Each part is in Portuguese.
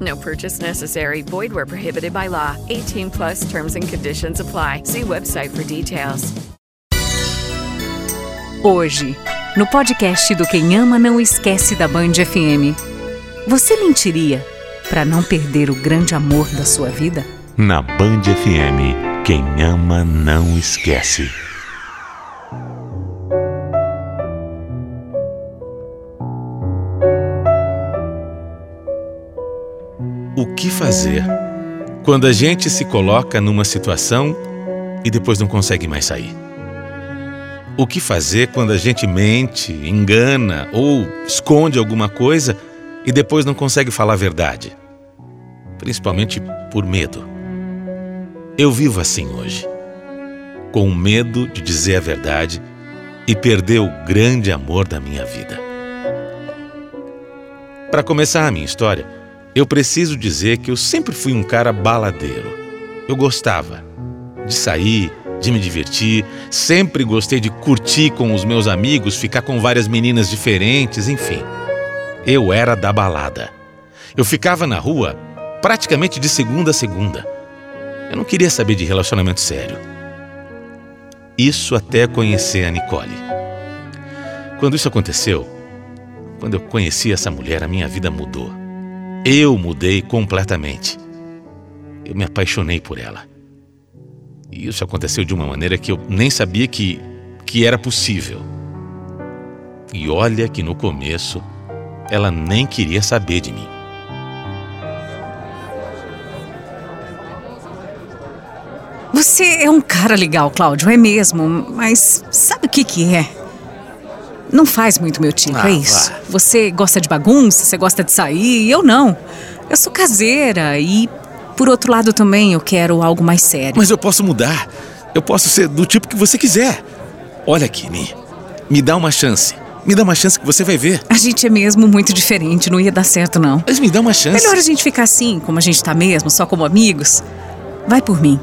No purchase necessary. Void where prohibited by law. 18 plus terms and conditions apply. See website for details. Hoje, no podcast do Quem Ama Não Esquece da Band FM. Você mentiria para não perder o grande amor da sua vida? Na Band FM, quem ama não esquece. Que fazer quando a gente se coloca numa situação e depois não consegue mais sair? O que fazer quando a gente mente, engana ou esconde alguma coisa e depois não consegue falar a verdade? Principalmente por medo. Eu vivo assim hoje, com medo de dizer a verdade e perder o grande amor da minha vida. Para começar a minha história, eu preciso dizer que eu sempre fui um cara baladeiro. Eu gostava de sair, de me divertir, sempre gostei de curtir com os meus amigos, ficar com várias meninas diferentes, enfim. Eu era da balada. Eu ficava na rua praticamente de segunda a segunda. Eu não queria saber de relacionamento sério. Isso até conhecer a Nicole. Quando isso aconteceu, quando eu conheci essa mulher, a minha vida mudou. Eu mudei completamente. Eu me apaixonei por ela. E isso aconteceu de uma maneira que eu nem sabia que, que era possível. E olha que no começo ela nem queria saber de mim. Você é um cara legal, Cláudio, é mesmo, mas sabe o que que é? Não faz muito meu tipo, Ah, é isso. vá. Você gosta de bagunça, você gosta de sair, eu não. Eu sou caseira e, por outro lado, também eu quero algo mais sério. Mas eu posso mudar. Eu posso ser do tipo que você quiser. Olha aqui. Me dá uma chance. Me dá uma chance que você vai ver. A gente é mesmo muito diferente, não ia dar certo, não. Mas me dá uma chance. Melhor a gente ficar assim, como a gente tá mesmo, só como amigos. Vai por mim.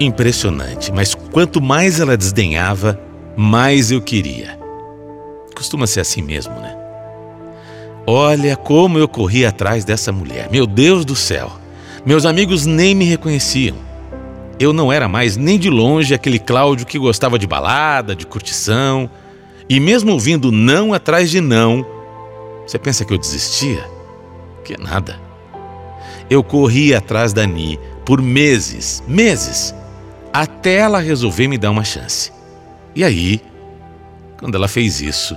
Impressionante, mas quanto mais ela desdenhava, mais eu queria. Costuma ser assim mesmo, né? Olha como eu corri atrás dessa mulher. Meu Deus do céu. Meus amigos nem me reconheciam. Eu não era mais nem de longe aquele Cláudio que gostava de balada, de curtição. E mesmo ouvindo não atrás de não, você pensa que eu desistia? Que nada. Eu corri atrás da Ni por meses, meses, até ela resolver me dar uma chance. E aí, quando ela fez isso,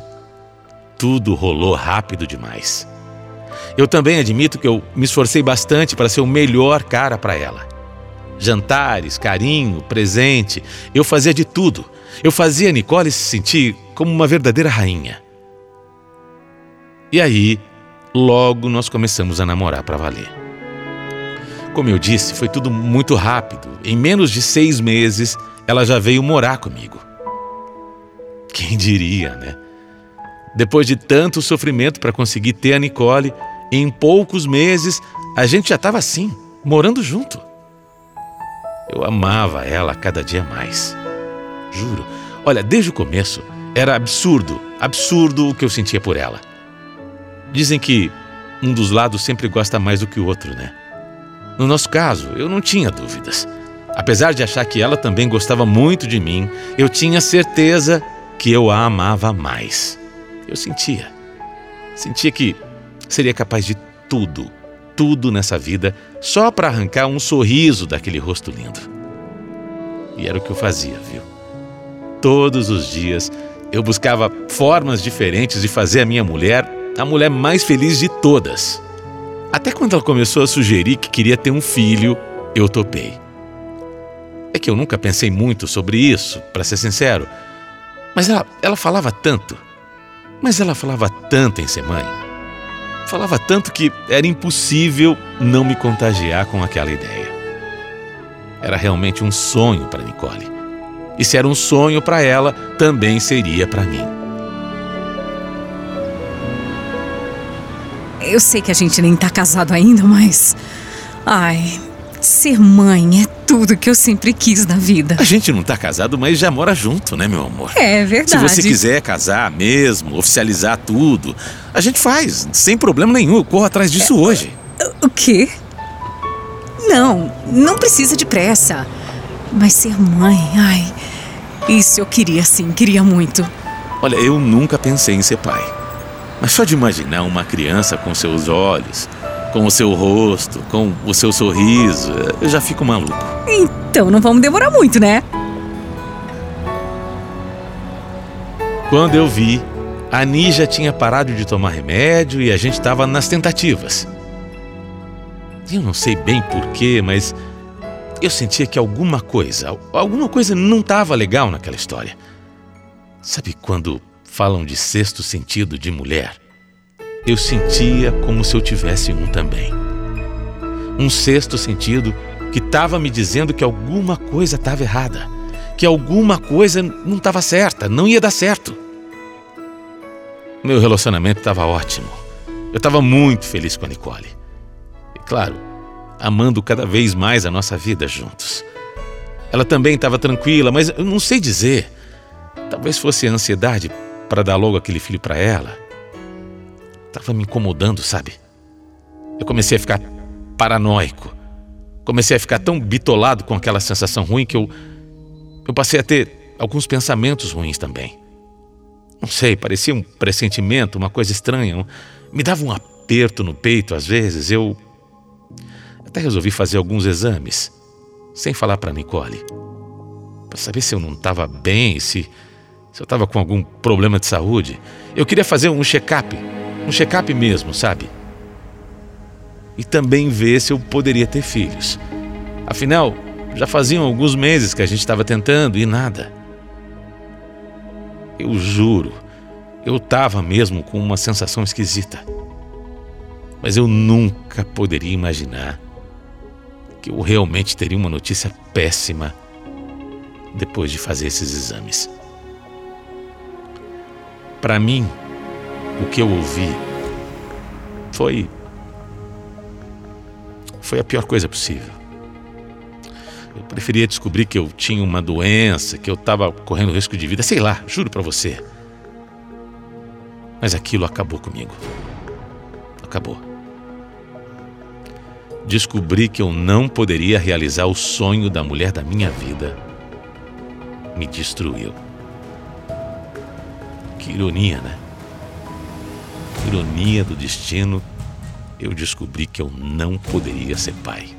tudo rolou rápido demais. Eu também admito que eu me esforcei bastante para ser o melhor cara para ela. Jantares, carinho, presente, eu fazia de tudo. Eu fazia a Nicole se sentir como uma verdadeira rainha. E aí, logo nós começamos a namorar para valer. Como eu disse, foi tudo muito rápido. Em menos de seis meses, ela já veio morar comigo. Quem diria, né? Depois de tanto sofrimento para conseguir ter a Nicole, em poucos meses a gente já estava assim, morando junto. Eu amava ela cada dia mais. Juro. Olha, desde o começo era absurdo, absurdo o que eu sentia por ela. Dizem que um dos lados sempre gosta mais do que o outro, né? No nosso caso, eu não tinha dúvidas. Apesar de achar que ela também gostava muito de mim, eu tinha certeza que eu a amava mais. Eu sentia. Sentia que seria capaz de tudo, tudo nessa vida, só para arrancar um sorriso daquele rosto lindo. E era o que eu fazia, viu? Todos os dias eu buscava formas diferentes de fazer a minha mulher a mulher mais feliz de todas. Até quando ela começou a sugerir que queria ter um filho, eu topei. É que eu nunca pensei muito sobre isso, para ser sincero. Mas ela, ela falava tanto. Mas ela falava tanto em ser mãe. Falava tanto que era impossível não me contagiar com aquela ideia. Era realmente um sonho para Nicole. E se era um sonho para ela, também seria para mim. Eu sei que a gente nem tá casado ainda, mas. Ai, ser mãe é tudo que eu sempre quis na vida. A gente não tá casado, mas já mora junto, né, meu amor? É verdade. Se você quiser casar mesmo, oficializar tudo, a gente faz, sem problema nenhum. Eu corro atrás disso é, hoje. O quê? Não, não precisa de pressa. Mas ser mãe, ai. Isso eu queria sim, queria muito. Olha, eu nunca pensei em ser pai. Mas só de imaginar uma criança com seus olhos, com o seu rosto, com o seu sorriso, eu já fico maluco. Então não vamos demorar muito, né? Quando eu vi, a Ani já tinha parado de tomar remédio e a gente estava nas tentativas. Eu não sei bem porquê, mas eu sentia que alguma coisa, alguma coisa não estava legal naquela história. Sabe quando falam de sexto sentido de mulher, eu sentia como se eu tivesse um também. Um sexto sentido que estava me dizendo que alguma coisa estava errada, que alguma coisa não estava certa, não ia dar certo. Meu relacionamento estava ótimo. Eu estava muito feliz com a Nicole. E claro, amando cada vez mais a nossa vida juntos. Ela também estava tranquila, mas eu não sei dizer. Talvez fosse a ansiedade para dar logo aquele filho para ela. Tava me incomodando, sabe? Eu comecei a ficar paranoico. Comecei a ficar tão bitolado com aquela sensação ruim que eu eu passei a ter alguns pensamentos ruins também. Não sei, parecia um pressentimento, uma coisa estranha. Me dava um aperto no peito às vezes. Eu até resolvi fazer alguns exames, sem falar para Nicole, para saber se eu não estava bem, se se eu estava com algum problema de saúde. Eu queria fazer um check-up, um check-up mesmo, sabe? E também ver se eu poderia ter filhos. Afinal, já faziam alguns meses que a gente estava tentando e nada. Eu juro, eu estava mesmo com uma sensação esquisita. Mas eu nunca poderia imaginar que eu realmente teria uma notícia péssima depois de fazer esses exames. Para mim, o que eu ouvi foi. foi a pior coisa possível. Eu preferia descobrir que eu tinha uma doença, que eu estava correndo risco de vida, sei lá, juro para você. Mas aquilo acabou comigo. Acabou. Descobri que eu não poderia realizar o sonho da mulher da minha vida. Me destruiu. Que ironia, né? Ironia do destino, eu descobri que eu não poderia ser pai.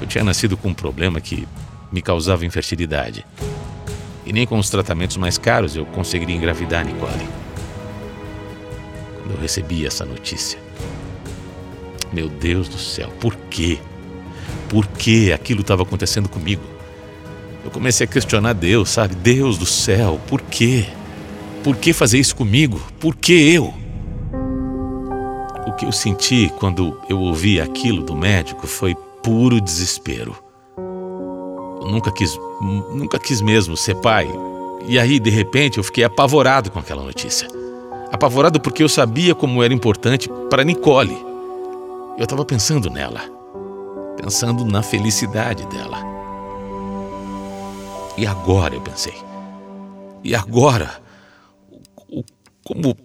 Eu tinha nascido com um problema que me causava infertilidade. E nem com os tratamentos mais caros eu conseguiria engravidar Nicole. Quando eu recebi essa notícia, meu Deus do céu, por quê? Por que aquilo estava acontecendo comigo? Eu comecei a questionar Deus, sabe? Deus do céu, por quê? Por que fazer isso comigo? Por que eu? O que eu senti quando eu ouvi aquilo do médico foi puro desespero. Eu nunca quis, nunca quis mesmo ser pai. E aí, de repente, eu fiquei apavorado com aquela notícia. Apavorado porque eu sabia como era importante para Nicole. Eu estava pensando nela. pensando na felicidade dela. E agora, eu pensei, e agora? O, como,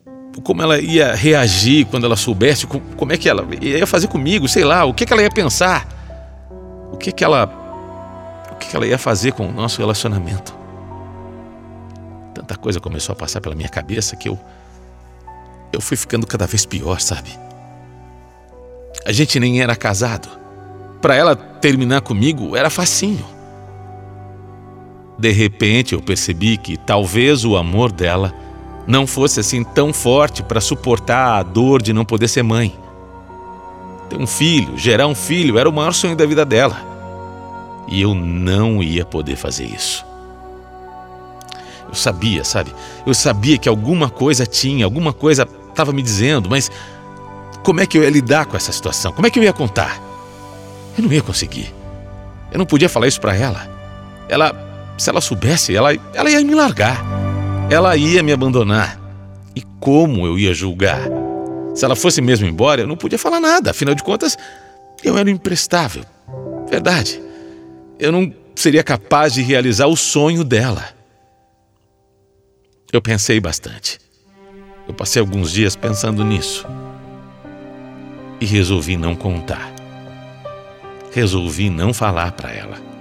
como ela ia reagir quando ela soubesse? Como é que ela ia fazer comigo? Sei lá, o que, que ela ia pensar? O que, que ela. O que, que ela ia fazer com o nosso relacionamento? Tanta coisa começou a passar pela minha cabeça que eu. Eu fui ficando cada vez pior, sabe? A gente nem era casado. Para ela terminar comigo era facinho. De repente eu percebi que talvez o amor dela não fosse assim tão forte para suportar a dor de não poder ser mãe. Ter um filho, gerar um filho, era o maior sonho da vida dela. E eu não ia poder fazer isso. Eu sabia, sabe? Eu sabia que alguma coisa tinha, alguma coisa estava me dizendo, mas como é que eu ia lidar com essa situação? Como é que eu ia contar? Eu não ia conseguir. Eu não podia falar isso para ela. Ela, se ela soubesse, ela, ela ia me largar. Ela ia me abandonar. E como eu ia julgar? Se ela fosse mesmo embora, eu não podia falar nada. Afinal de contas, eu era imprestável. Verdade. Eu não seria capaz de realizar o sonho dela. Eu pensei bastante. Eu passei alguns dias pensando nisso. E resolvi não contar. Resolvi não falar para ela.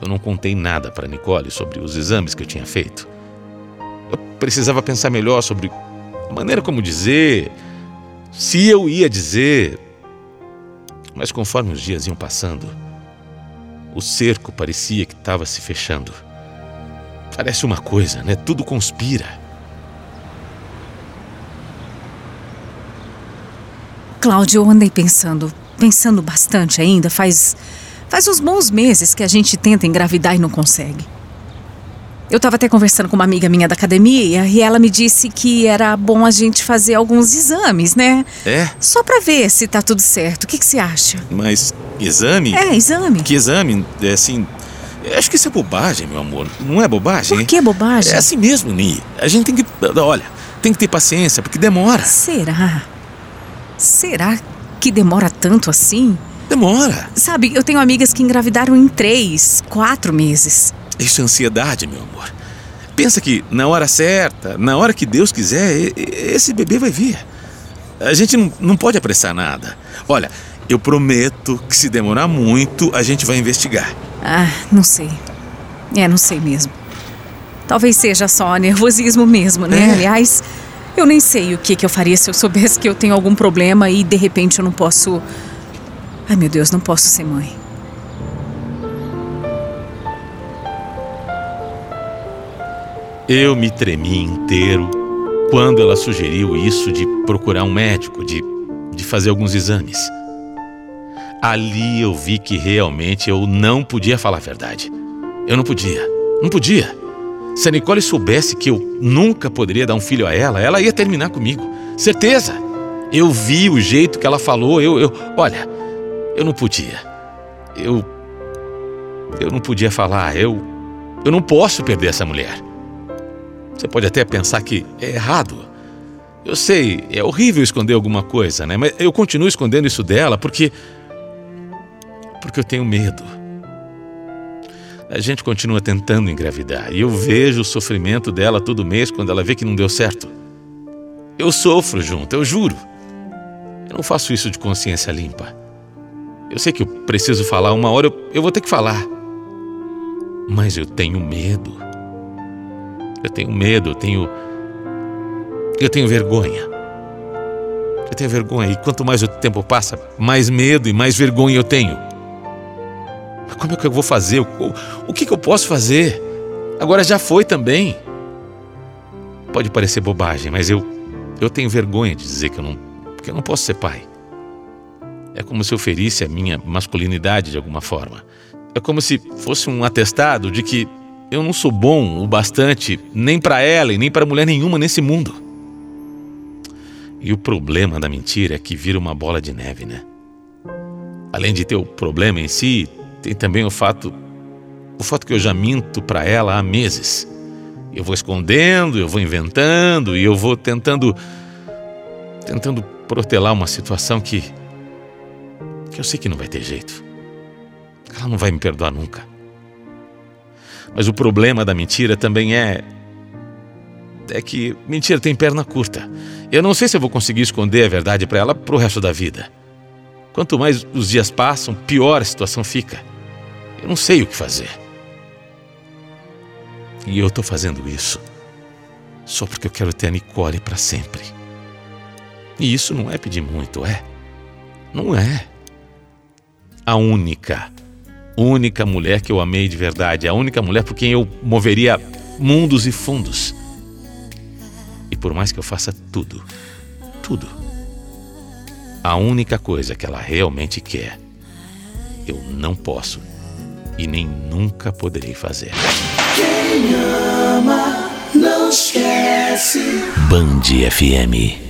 Eu não contei nada para Nicole sobre os exames que eu tinha feito. Eu precisava pensar melhor sobre a maneira como dizer, se eu ia dizer. Mas conforme os dias iam passando, o cerco parecia que estava se fechando. Parece uma coisa, né? Tudo conspira. Cláudio, eu andei pensando, pensando bastante ainda. Faz, faz uns bons meses que a gente tenta engravidar e não consegue. Eu estava até conversando com uma amiga minha da academia e ela me disse que era bom a gente fazer alguns exames, né? É? Só para ver se tá tudo certo. O que, que você acha? Mas exame? É, exame. Que exame? É assim, acho que isso é bobagem, meu amor. Não é bobagem? Por que bobagem? É assim mesmo, Ni. A gente tem que. Olha, tem que ter paciência, porque demora. Será? Será que demora tanto assim? Demora. Sabe, eu tenho amigas que engravidaram em três, quatro meses. Isso é ansiedade, meu amor. Pensa que na hora certa, na hora que Deus quiser, esse bebê vai vir. A gente não, não pode apressar nada. Olha, eu prometo que se demorar muito, a gente vai investigar. Ah, não sei. É, não sei mesmo. Talvez seja só nervosismo mesmo, né? É. Aliás, eu nem sei o que, que eu faria se eu soubesse que eu tenho algum problema e de repente eu não posso. Ai, meu Deus, não posso ser mãe. Eu me tremi inteiro quando ela sugeriu isso de procurar um médico, de, de fazer alguns exames. Ali eu vi que realmente eu não podia falar a verdade. Eu não podia. Não podia. Se a Nicole soubesse que eu nunca poderia dar um filho a ela, ela ia terminar comigo. Certeza. Eu vi o jeito que ela falou. Eu, eu, olha, eu não podia. Eu, eu não podia falar. Eu, eu não posso perder essa mulher. Você pode até pensar que é errado. Eu sei, é horrível esconder alguma coisa, né? Mas eu continuo escondendo isso dela porque porque eu tenho medo. A gente continua tentando engravidar e eu vejo o sofrimento dela todo mês quando ela vê que não deu certo. Eu sofro junto, eu juro. Eu não faço isso de consciência limpa. Eu sei que eu preciso falar, uma hora eu, eu vou ter que falar. Mas eu tenho medo. Eu tenho medo, eu tenho. Eu tenho vergonha. Eu tenho vergonha, e quanto mais o tempo passa, mais medo e mais vergonha eu tenho. Como é que eu vou fazer? O, o que, que eu posso fazer? Agora já foi também. Pode parecer bobagem, mas eu, eu tenho vergonha de dizer que eu não, que eu não posso ser pai. É como se eu ferisse a minha masculinidade de alguma forma. É como se fosse um atestado de que eu não sou bom o bastante nem para ela e nem para mulher nenhuma nesse mundo. E o problema da mentira é que vira uma bola de neve, né? Além de ter o problema em si, tem também o fato o fato que eu já minto para ela há meses. Eu vou escondendo, eu vou inventando e eu vou tentando tentando protelar uma situação que Que eu sei que não vai ter jeito. Ela não vai me perdoar nunca. Mas o problema da mentira também é. É que mentira tem perna curta. Eu não sei se eu vou conseguir esconder a verdade para ela pro resto da vida. Quanto mais os dias passam, pior a situação fica. Eu não sei o que fazer. E eu estou fazendo isso só porque eu quero ter a Nicole para sempre. E isso não é pedir muito, é? Não é. A única, única mulher que eu amei de verdade, a única mulher por quem eu moveria mundos e fundos. E por mais que eu faça tudo, tudo, a única coisa que ela realmente quer, eu não posso e nem nunca poderei fazer. Quem ama não esquece. Band FM.